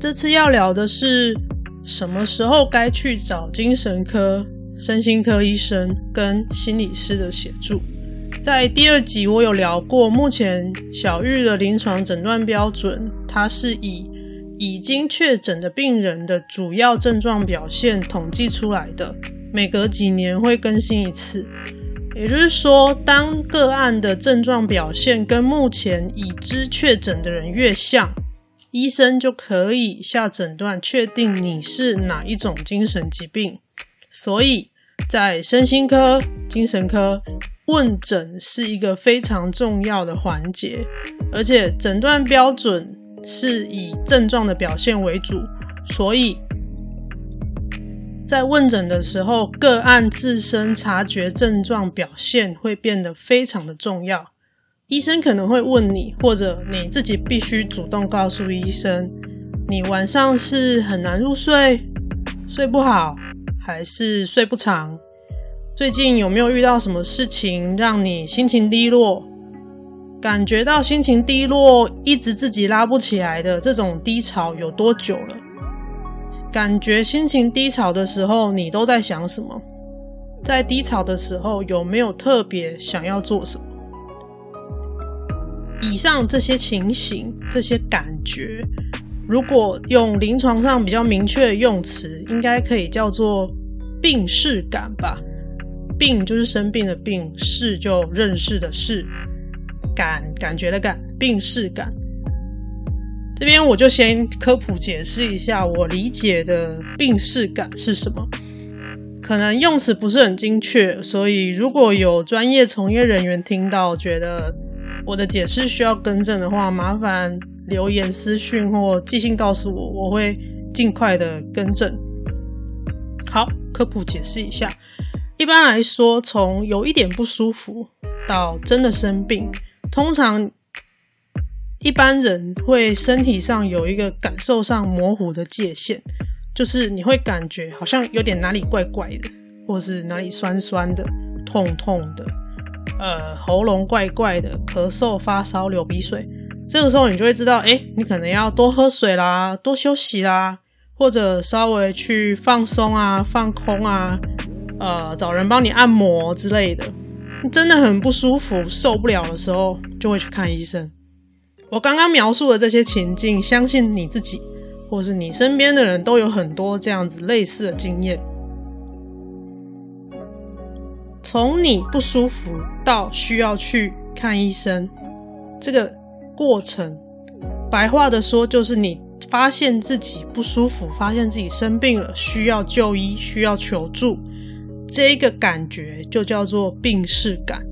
这次要聊的是什么时候该去找精神科。身心科医生跟心理师的协助，在第二集我有聊过，目前小玉的临床诊断标准，它是以已经确诊的病人的主要症状表现统计出来的，每隔几年会更新一次。也就是说，当个案的症状表现跟目前已知确诊的人越像，医生就可以下诊断，确定你是哪一种精神疾病。所以。在身心科、精神科问诊是一个非常重要的环节，而且诊断标准是以症状的表现为主，所以在问诊的时候，个案自身察觉症状表现会变得非常的重要。医生可能会问你，或者你自己必须主动告诉医生，你晚上是很难入睡，睡不好。还是睡不长？最近有没有遇到什么事情让你心情低落？感觉到心情低落，一直自己拉不起来的这种低潮有多久了？感觉心情低潮的时候，你都在想什么？在低潮的时候，有没有特别想要做什么？以上这些情形，这些感觉。如果用临床上比较明确的用词，应该可以叫做病识感吧。病就是生病的病，识就认识的识，感感觉的感，病识感。这边我就先科普解释一下，我理解的病识感是什么。可能用词不是很精确，所以如果有专业从业人员听到觉得我的解释需要更正的话，麻烦。留言私讯或寄信告诉我，我会尽快的更正。好，科普解释一下。一般来说，从有一点不舒服到真的生病，通常一般人会身体上有一个感受上模糊的界限，就是你会感觉好像有点哪里怪怪的，或是哪里酸酸的、痛痛的，呃，喉咙怪怪的，咳嗽、发烧、流鼻水。这个时候你就会知道，诶，你可能要多喝水啦，多休息啦，或者稍微去放松啊、放空啊，呃，找人帮你按摩之类的。真的很不舒服、受不了的时候，就会去看医生。我刚刚描述的这些情境，相信你自己或是你身边的人都有很多这样子类似的经验。从你不舒服到需要去看医生，这个。过程，白话的说，就是你发现自己不舒服，发现自己生病了，需要就医，需要求助，这个感觉就叫做病识感。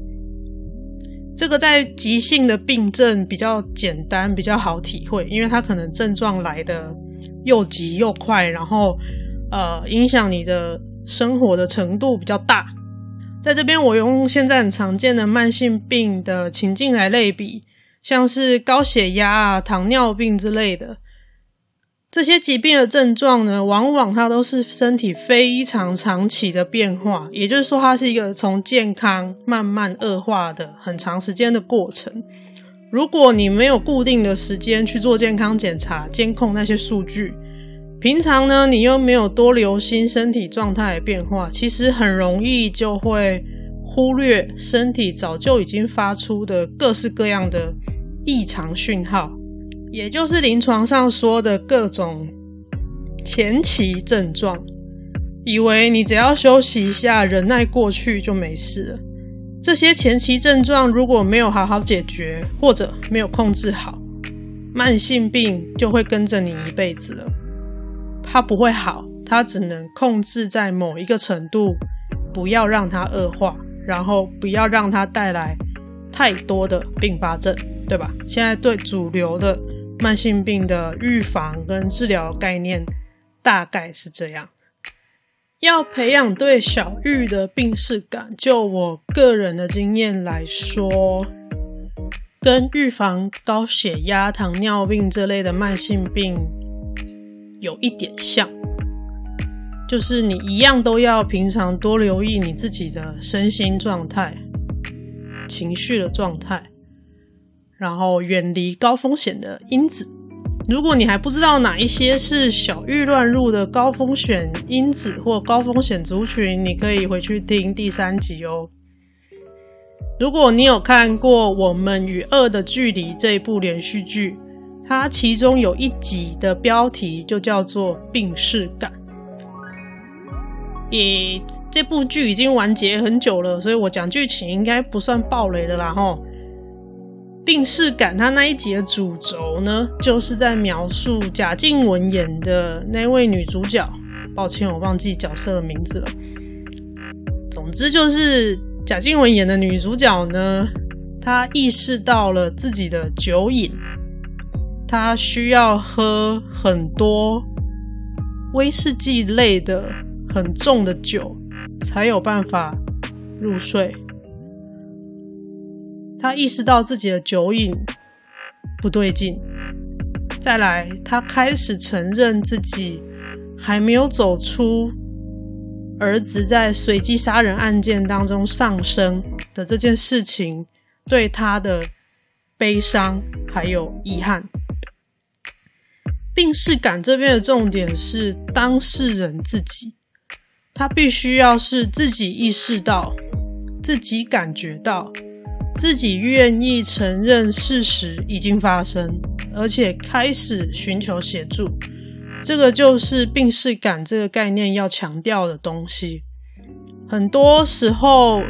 这个在急性的病症比较简单，比较好体会，因为它可能症状来的又急又快，然后呃，影响你的生活的程度比较大。在这边，我用现在很常见的慢性病的情境来类比。像是高血压啊、糖尿病之类的这些疾病的症状呢，往往它都是身体非常长期的变化，也就是说，它是一个从健康慢慢恶化的很长时间的过程。如果你没有固定的时间去做健康检查、监控那些数据，平常呢，你又没有多留心身体状态的变化，其实很容易就会忽略身体早就已经发出的各式各样的异常讯号，也就是临床上说的各种前期症状，以为你只要休息一下、忍耐过去就没事了。这些前期症状如果没有好好解决，或者没有控制好，慢性病就会跟着你一辈子了。它不会好，它只能控制在某一个程度，不要让它恶化，然后不要让它带来太多的并发症。对吧？现在对主流的慢性病的预防跟治疗概念大概是这样。要培养对小玉的病识感，就我个人的经验来说，跟预防高血压、糖尿病这类的慢性病有一点像，就是你一样都要平常多留意你自己的身心状态、情绪的状态，然后远离高风险的因子。如果你还不知道哪一些是小郁乱入的高风险因子或高风险族群，你可以回去听第三集哦。如果你有看过《我们与恶的距离》这一部连续剧，它其中有一集的标题就叫做“病逝感”。也这部剧已经完结很久了，所以我讲剧情应该不算暴雷的啦齁。病逝感，它那一集的主轴呢，就是在描述贾静雯演的那位女主角。抱歉，我忘记角色的名字了。总之就是贾静雯演的女主角呢，她意识到了自己的酒瘾，他需要喝很多威士忌类的很重的酒，才有办法入睡。他意识到自己的酒瘾不对劲，再来，他开始承认自己还没有走出儿子在随机杀人案件当中丧生的这件事情对他的悲伤还有遗憾。病识感这边的重点是当事人自己，他必须要是自己意识到，自己感觉到。自己愿意承认事实已经发生，而且开始寻求协助，这个就是病识感这个概念要强调的东西。很多时候，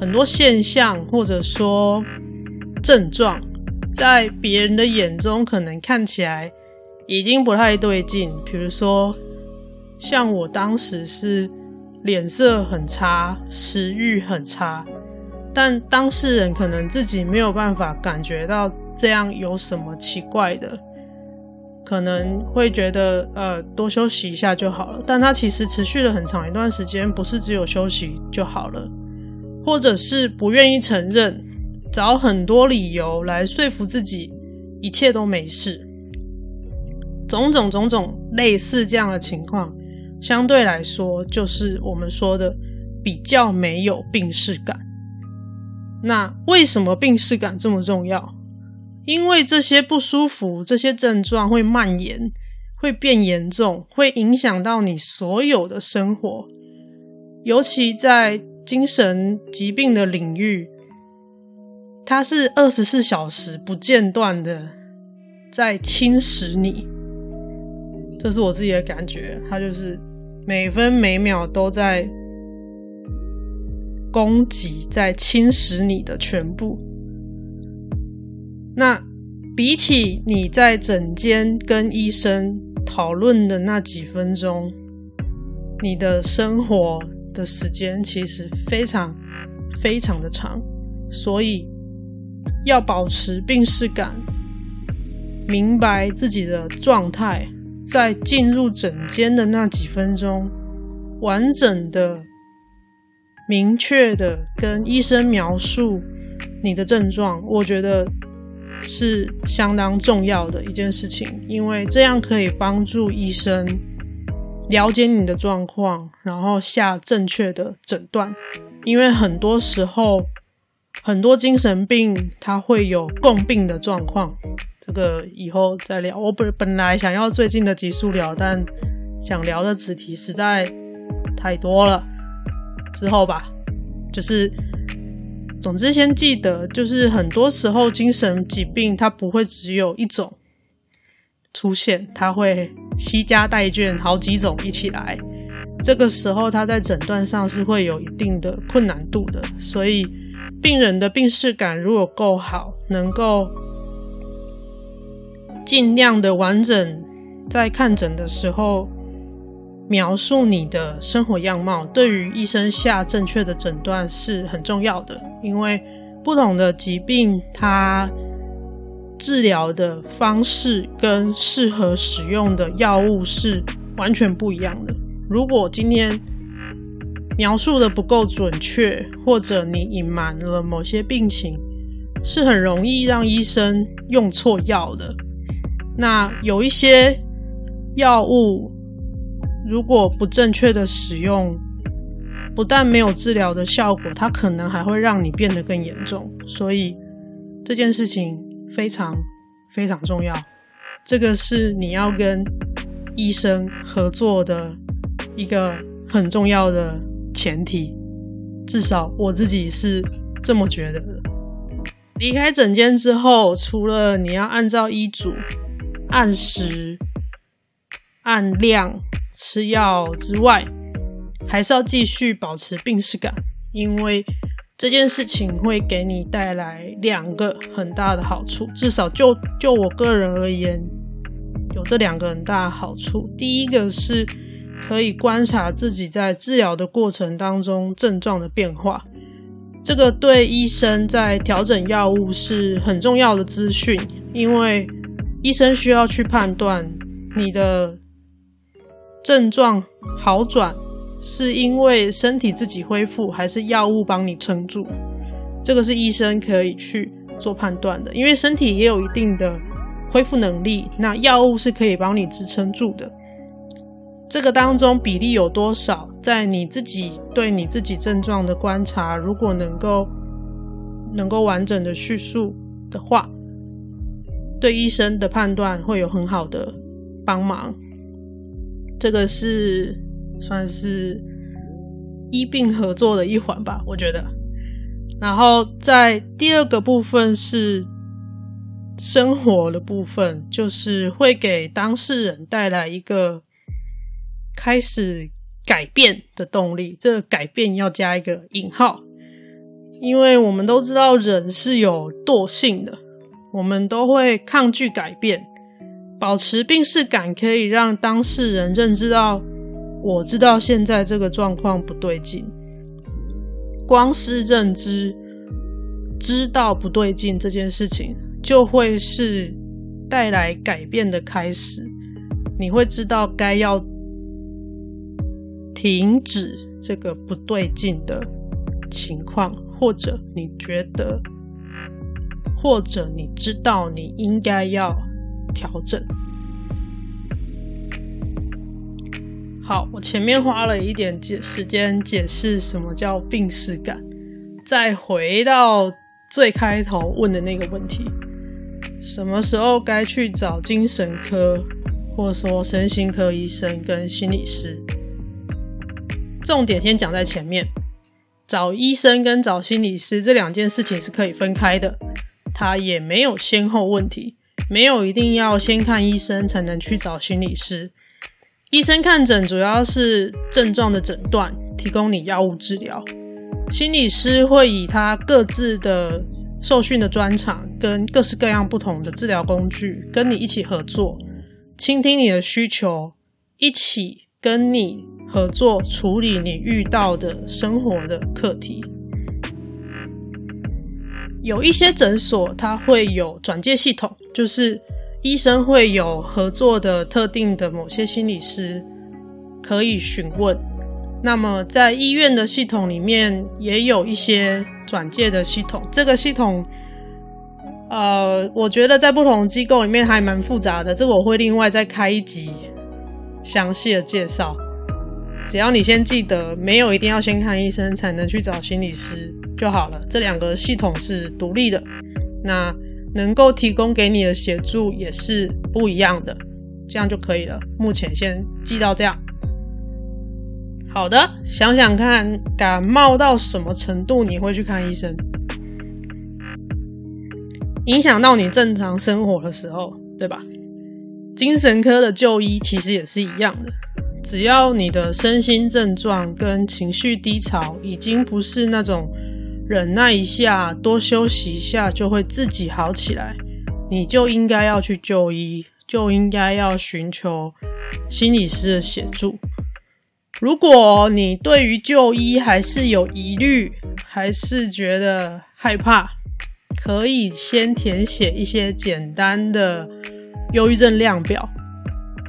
很多现象或者说症状，在别人的眼中可能看起来已经不太对劲。比如说，像我当时是脸色很差，食欲很差。但当事人可能自己没有办法感觉到这样有什么奇怪的，可能会觉得呃多休息一下就好了。但他其实持续了很长一段时间，不是只有休息就好了，或者是不愿意承认，找很多理由来说服自己一切都没事，种种种种类似这样的情况，相对来说就是我们说的比较没有病识感。那为什么病识感这么重要？因为这些不舒服、这些症状会蔓延、会变严重，会影响到你所有的生活。尤其在精神疾病的领域，它是二十四小时不间断的在侵蚀你。这是我自己的感觉，它就是每分每秒都在。攻击在侵蚀你的全部。那比起你在诊间跟医生讨论的那几分钟，你的生活的时间其实非常非常的长。所以要保持病识感，明白自己的状态，在进入诊间的那几分钟，完整的。明确的跟医生描述你的症状，我觉得是相当重要的一件事情，因为这样可以帮助医生了解你的状况，然后下正确的诊断。因为很多时候，很多精神病它会有共病的状况，这个以后再聊。我本本来想要最近的集数聊，但想聊的主题实在太多了。之后吧，就是，总之先记得，就是很多时候精神疾病它不会只有一种出现，它会携家带卷好几种一起来。这个时候，它在诊断上是会有一定的困难度的。所以，病人的病识感如果够好，能够尽量的完整，在看诊的时候。描述你的生活样貌，对于医生下正确的诊断是很重要的。因为不同的疾病，它治疗的方式跟适合使用的药物是完全不一样的。如果今天描述的不够准确，或者你隐瞒了某些病情，是很容易让医生用错药的。那有一些药物，如果不正确的使用，不但没有治疗的效果，它可能还会让你变得更严重。所以这件事情非常非常重要，这个是你要跟医生合作的一个很重要的前提。至少我自己是这么觉得的。离开诊间之后，除了你要按照医嘱按时、按量吃药之外，还是要继续保持病识感，因为这件事情会给你带来两个很大的好处。至少就就我个人而言，有这两个很大的好处。第一个是可以观察自己在治疗的过程当中症状的变化，这个对医生在调整药物是很重要的资讯，因为医生需要去判断你的症状好转。是因为身体自己恢复，还是药物帮你撑住？这个是医生可以去做判断的。因为身体也有一定的恢复能力，那药物是可以帮你支撑住的。这个当中比例有多少，在你自己对你自己症状的观察，如果能够能够完整的叙述的话，对医生的判断会有很好的帮忙。这个是。算是医病合作的一环吧，我觉得。然后在第二个部分是生活的部分，就是会给当事人带来一个开始改变的动力。这个改变要加一个引号，因为我们都知道人是有惰性的，我们都会抗拒改变。保持病视感可以让当事人认知到。我知道现在这个状况不对劲，光是认知、知道不对劲这件事情，就会是带来改变的开始。你会知道该要停止这个不对劲的情况，或者你觉得，或者你知道你应该要调整。好，我前面花了一点解时间解释什么叫病识感，再回到最开头问的那个问题：什么时候该去找精神科，或者说身心科医生跟心理师？重点先讲在前面，找医生跟找心理师这两件事情是可以分开的，它也没有先后问题，没有一定要先看医生才能去找心理师。医生看诊主要是症状的诊断，提供你药物治疗。心理师会以他各自的受训的专长跟各式各样不同的治疗工具，跟你一起合作，倾听你的需求，一起跟你合作处理你遇到的生活的课题。有一些诊所它会有转介系统，就是。医生会有合作的特定的某些心理师可以询问。那么在医院的系统里面也有一些转介的系统。这个系统，呃，我觉得在不同机构里面还蛮复杂的。这个我会另外再开一集详细的介绍。只要你先记得，没有一定要先看医生才能去找心理师就好了。这两个系统是独立的。那。能够提供给你的协助也是不一样的，这样就可以了。目前先记到这样。好的，想想看，感冒到什么程度你会去看医生？影响到你正常生活的时候，对吧？精神科的就医其实也是一样的，只要你的身心症状跟情绪低潮已经不是那种。忍耐一下，多休息一下，就会自己好起来。你就应该要去就医，就应该要寻求心理师的协助。如果你对于就医还是有疑虑，还是觉得害怕，可以先填写一些简单的忧郁症量表，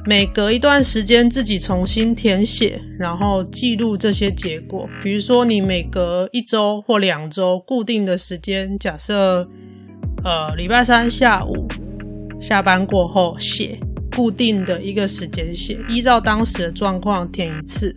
每隔一段时间自己重新填写，然后记录这些结果。比如说，你每隔一周或两周固定的时间，假设呃礼拜三下午下班过后写，固定的一个时间写，依照当时的状况填一次。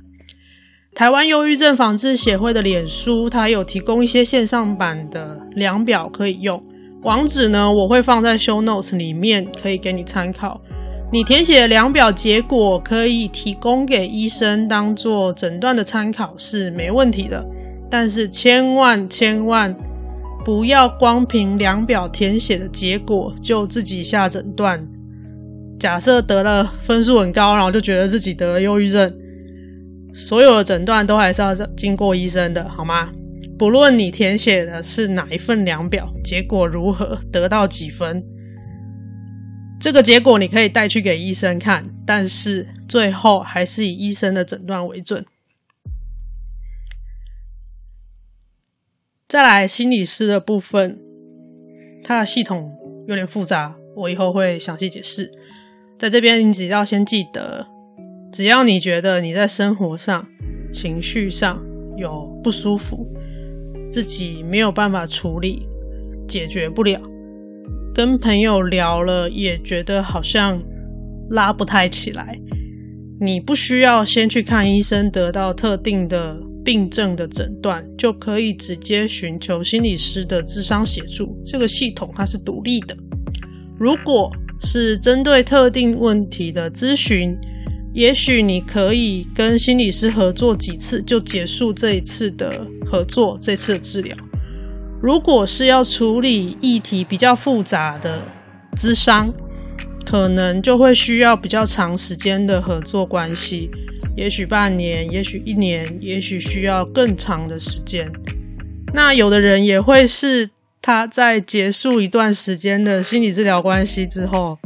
台湾忧郁症防治协会的脸书，它有提供一些线上版的量表可以用。网址呢，我会放在 show notes 里面，可以给你参考。你填写量表结果可以提供给医生当做诊断的参考是没问题的，但是千万千万不要光凭量表填写的结果就自己下诊断。假设得了分数很高，然后就觉得自己得了忧郁症。所有的诊断都还是要经过医生的，好吗？不论你填写的是哪一份量表，结果如何，得到几分，这个结果你可以带去给医生看，但是最后还是以医生的诊断为准。再来，心理师的部分，它的系统有点复杂，我以后会详细解释。在这边，你只要先记得。只要你觉得你在生活上、情绪上有不舒服，自己没有办法处理、解决不了，跟朋友聊了也觉得好像拉不太起来，你不需要先去看医生，得到特定的病症的诊断，就可以直接寻求心理师的智商协助。这个系统它是独立的，如果是针对特定问题的咨询。也许你可以跟心理师合作几次，就结束这一次的合作，这次的治疗。如果是要处理议题比较复杂的咨商，可能就会需要比较长时间的合作关系，也许半年，也许一年，也许需要更长的时间。那有的人也会是他在结束一段时间的心理治疗关系之后。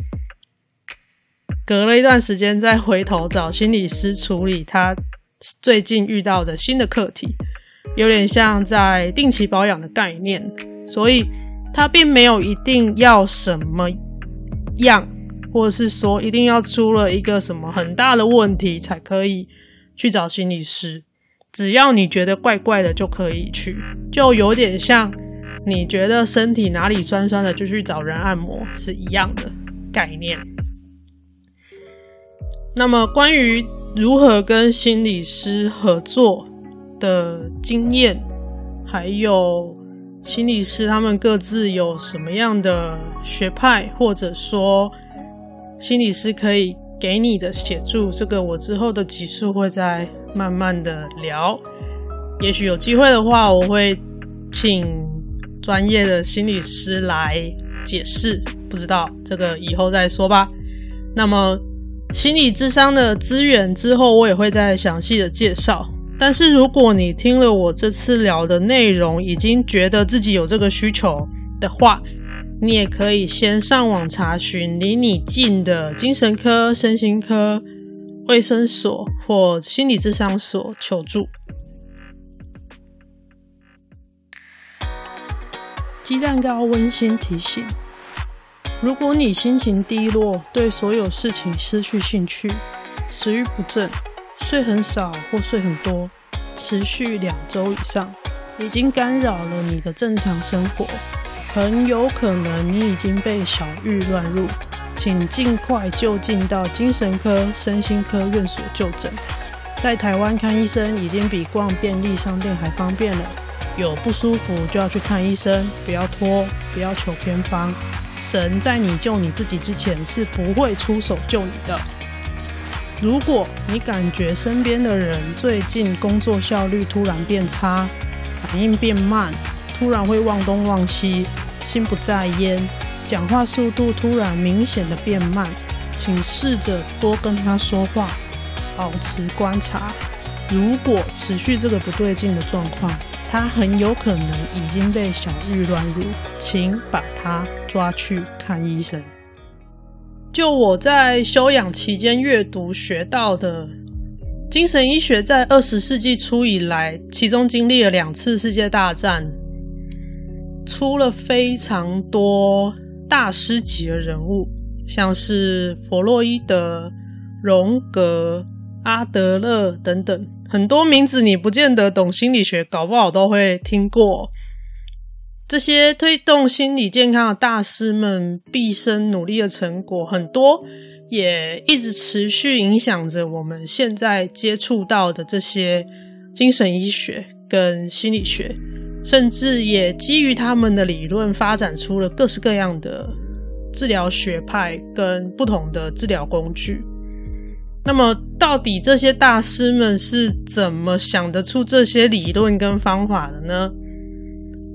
隔了一段时间再回头找心理师处理他最近遇到的新的课题，有点像在定期保养的概念，所以它并没有一定要什么样，或者是说一定要出了一个什么很大的问题才可以去找心理师，只要你觉得怪怪的就可以去，就有点像你觉得身体哪里酸酸的就去找人按摩是一样的概念。那么，关于如何跟心理师合作的经验，还有心理师他们各自有什么样的学派，或者说心理师可以给你的协助，这个我之后的集数会再慢慢的聊。也许有机会的话，我会请专业的心理师来解释，不知道这个以后再说吧。那么。心理智商的资源之后，我也会再详细的介绍。但是如果你听了我这次聊的内容，已经觉得自己有这个需求的话，你也可以先上网查询离你近的精神科、身心科、卫生所或心理咨商所求助。鸡蛋糕温馨提醒。如果你心情低落，对所有事情失去兴趣，食欲不振，睡很少或睡很多，持续两周以上，已经干扰了你的正常生活，很有可能你已经被小玉乱入，请尽快就近到精神科、身心科院所就诊。在台湾看医生已经比逛便利商店还方便了，有不舒服就要去看医生，不要拖，不要求偏方。神在你救你自己之前是不会出手救你的。如果你感觉身边的人最近工作效率突然变差，反应变慢，突然会忘东忘西，心不在焉，讲话速度突然明显的变慢，请试着多跟他说话，保持观察。如果持续这个不对劲的状况，他很有可能已经被小玉乱入，请把他抓去看医生。就我在休养期间阅读学到的，精神医学在二十世纪初以来，其中经历了两次世界大战，出了非常多大师级的人物，像是弗洛伊德、荣格、阿德勒等等，很多名字你不见得懂心理学，搞不好都会听过。这些推动心理健康的大师们毕生努力的成果，很多也一直持续影响着我们现在接触到的这些精神医学跟心理学，甚至也基于他们的理论发展出了各式各样的治疗学派跟不同的治疗工具。那么，到底这些大师们是怎么想得出这些理论跟方法的呢？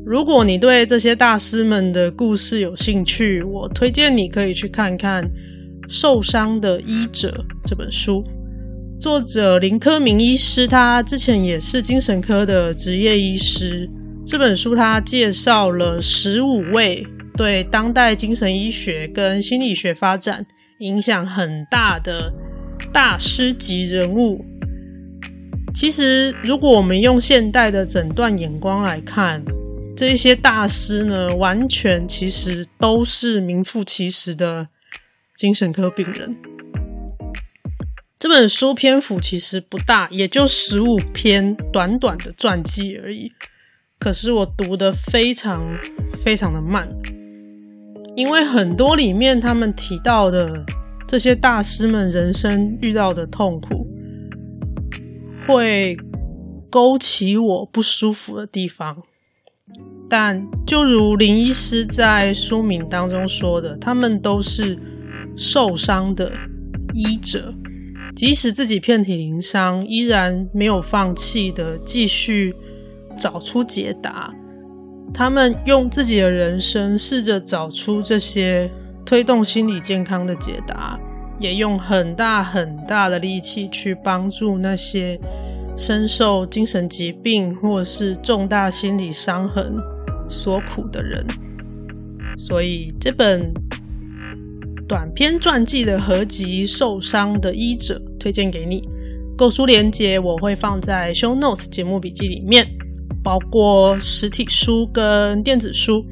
如果你对这些大师们的故事有兴趣，我推荐你可以去看看《受伤的医者》这本书。作者林科明医师，他之前也是精神科的职业医师。这本书他介绍了十五位对当代精神医学跟心理学发展影响很大的大师级人物。其实，如果我们用现代的诊断眼光来看，这些大师呢，完全其实都是名副其实的精神科病人。这本书篇幅其实不大，也就十五篇短短的传记而已。可是我读得非常非常的慢，因为很多里面他们提到的这些大师们人生遇到的痛苦，会勾起我不舒服的地方。但就如林医师在书名当中说的，他们都是受伤的医者，即使自己遍体鳞伤，依然没有放弃的继续找出解答。他们用自己的人生试着找出这些推动心理健康的解答，也用很大很大的力气去帮助那些深受精神疾病或是重大心理伤痕所苦的人，所以这本短篇传记的合集《受伤的医者》推荐给你。购书链接我会放在 Show Notes 节目笔记里面，包括实体书跟电子书。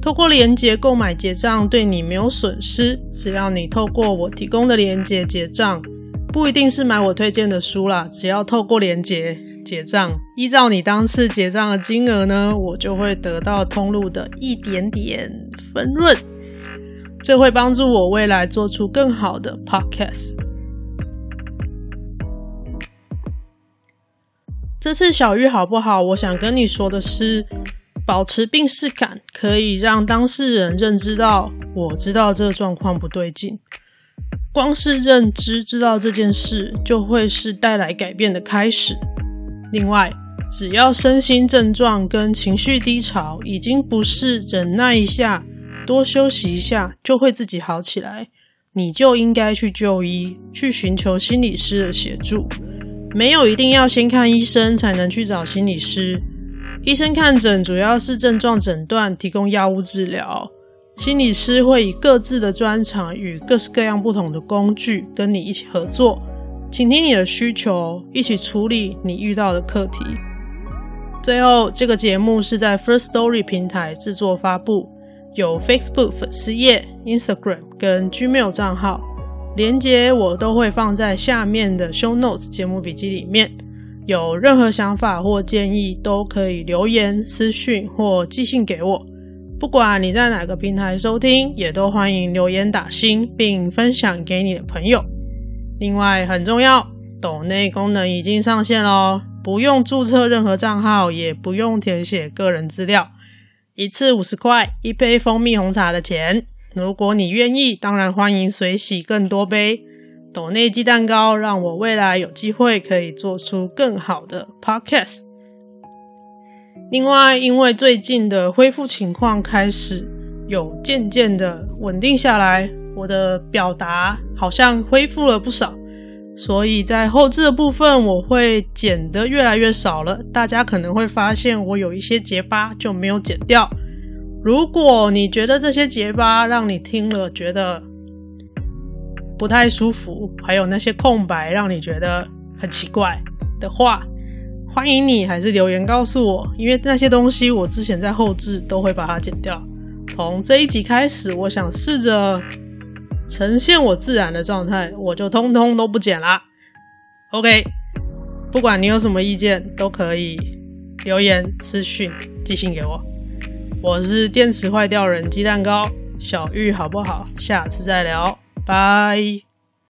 透过链接购买结账对你没有损失，只要你透过我提供的链接结账，不一定是买我推荐的书啦，只要透过连结。结账，依照你当次结账的金额呢，我就会得到通路的一点点分润，这会帮助我未来做出更好的 podcast。这次小玉好不好？我想跟你说的是，保持病识感，可以让当事人认知到，我知道这个状况不对劲。光是认知知道这件事，就会是带来改变的开始。另外，只要身心症状跟情绪低潮已经不是忍耐一下、多休息一下就会自己好起来，你就应该去就医，去寻求心理师的协助。没有一定要先看医生才能去找心理师。医生看诊主要是症状诊断，提供药物治疗。心理师会以各自的专长与各式各样不同的工具跟你一起合作。倾听你的需求，一起处理你遇到的课题。最后，这个节目是在 First Story 平台制作发布，有 Facebook 粉丝页、Instagram 跟 Gmail 账号，连接我都会放在下面的 Show Notes 节目笔记里面。有任何想法或建议，都可以留言、私讯或寄信给我。不管你在哪个平台收听，也都欢迎留言打星，并分享给你的朋友。另外很重要，抖内功能已经上线喽，不用注册任何账号，也不用填写个人资料，一次五十块，一杯蜂蜜红茶的钱。如果你愿意，当然欢迎随喜更多杯。抖内鸡蛋糕，让我未来有机会可以做出更好的 podcast。另外，因为最近的恢复情况开始有渐渐的稳定下来。我的表达好像恢复了不少，所以在后置的部分我会剪得越来越少了。大家可能会发现我有一些结巴就没有剪掉。如果你觉得这些结巴让你听了觉得不太舒服，还有那些空白让你觉得很奇怪的话，欢迎你还是留言告诉我，因为那些东西我之前在后制都会把它剪掉。从这一集开始，我想试着呈现我自然的状态，我就通通都不剪啦。OK，不管你有什么意见，都可以留言、私讯、寄信给我。我是电池坏掉人鸡蛋糕小玉，好不好？下次再聊，拜。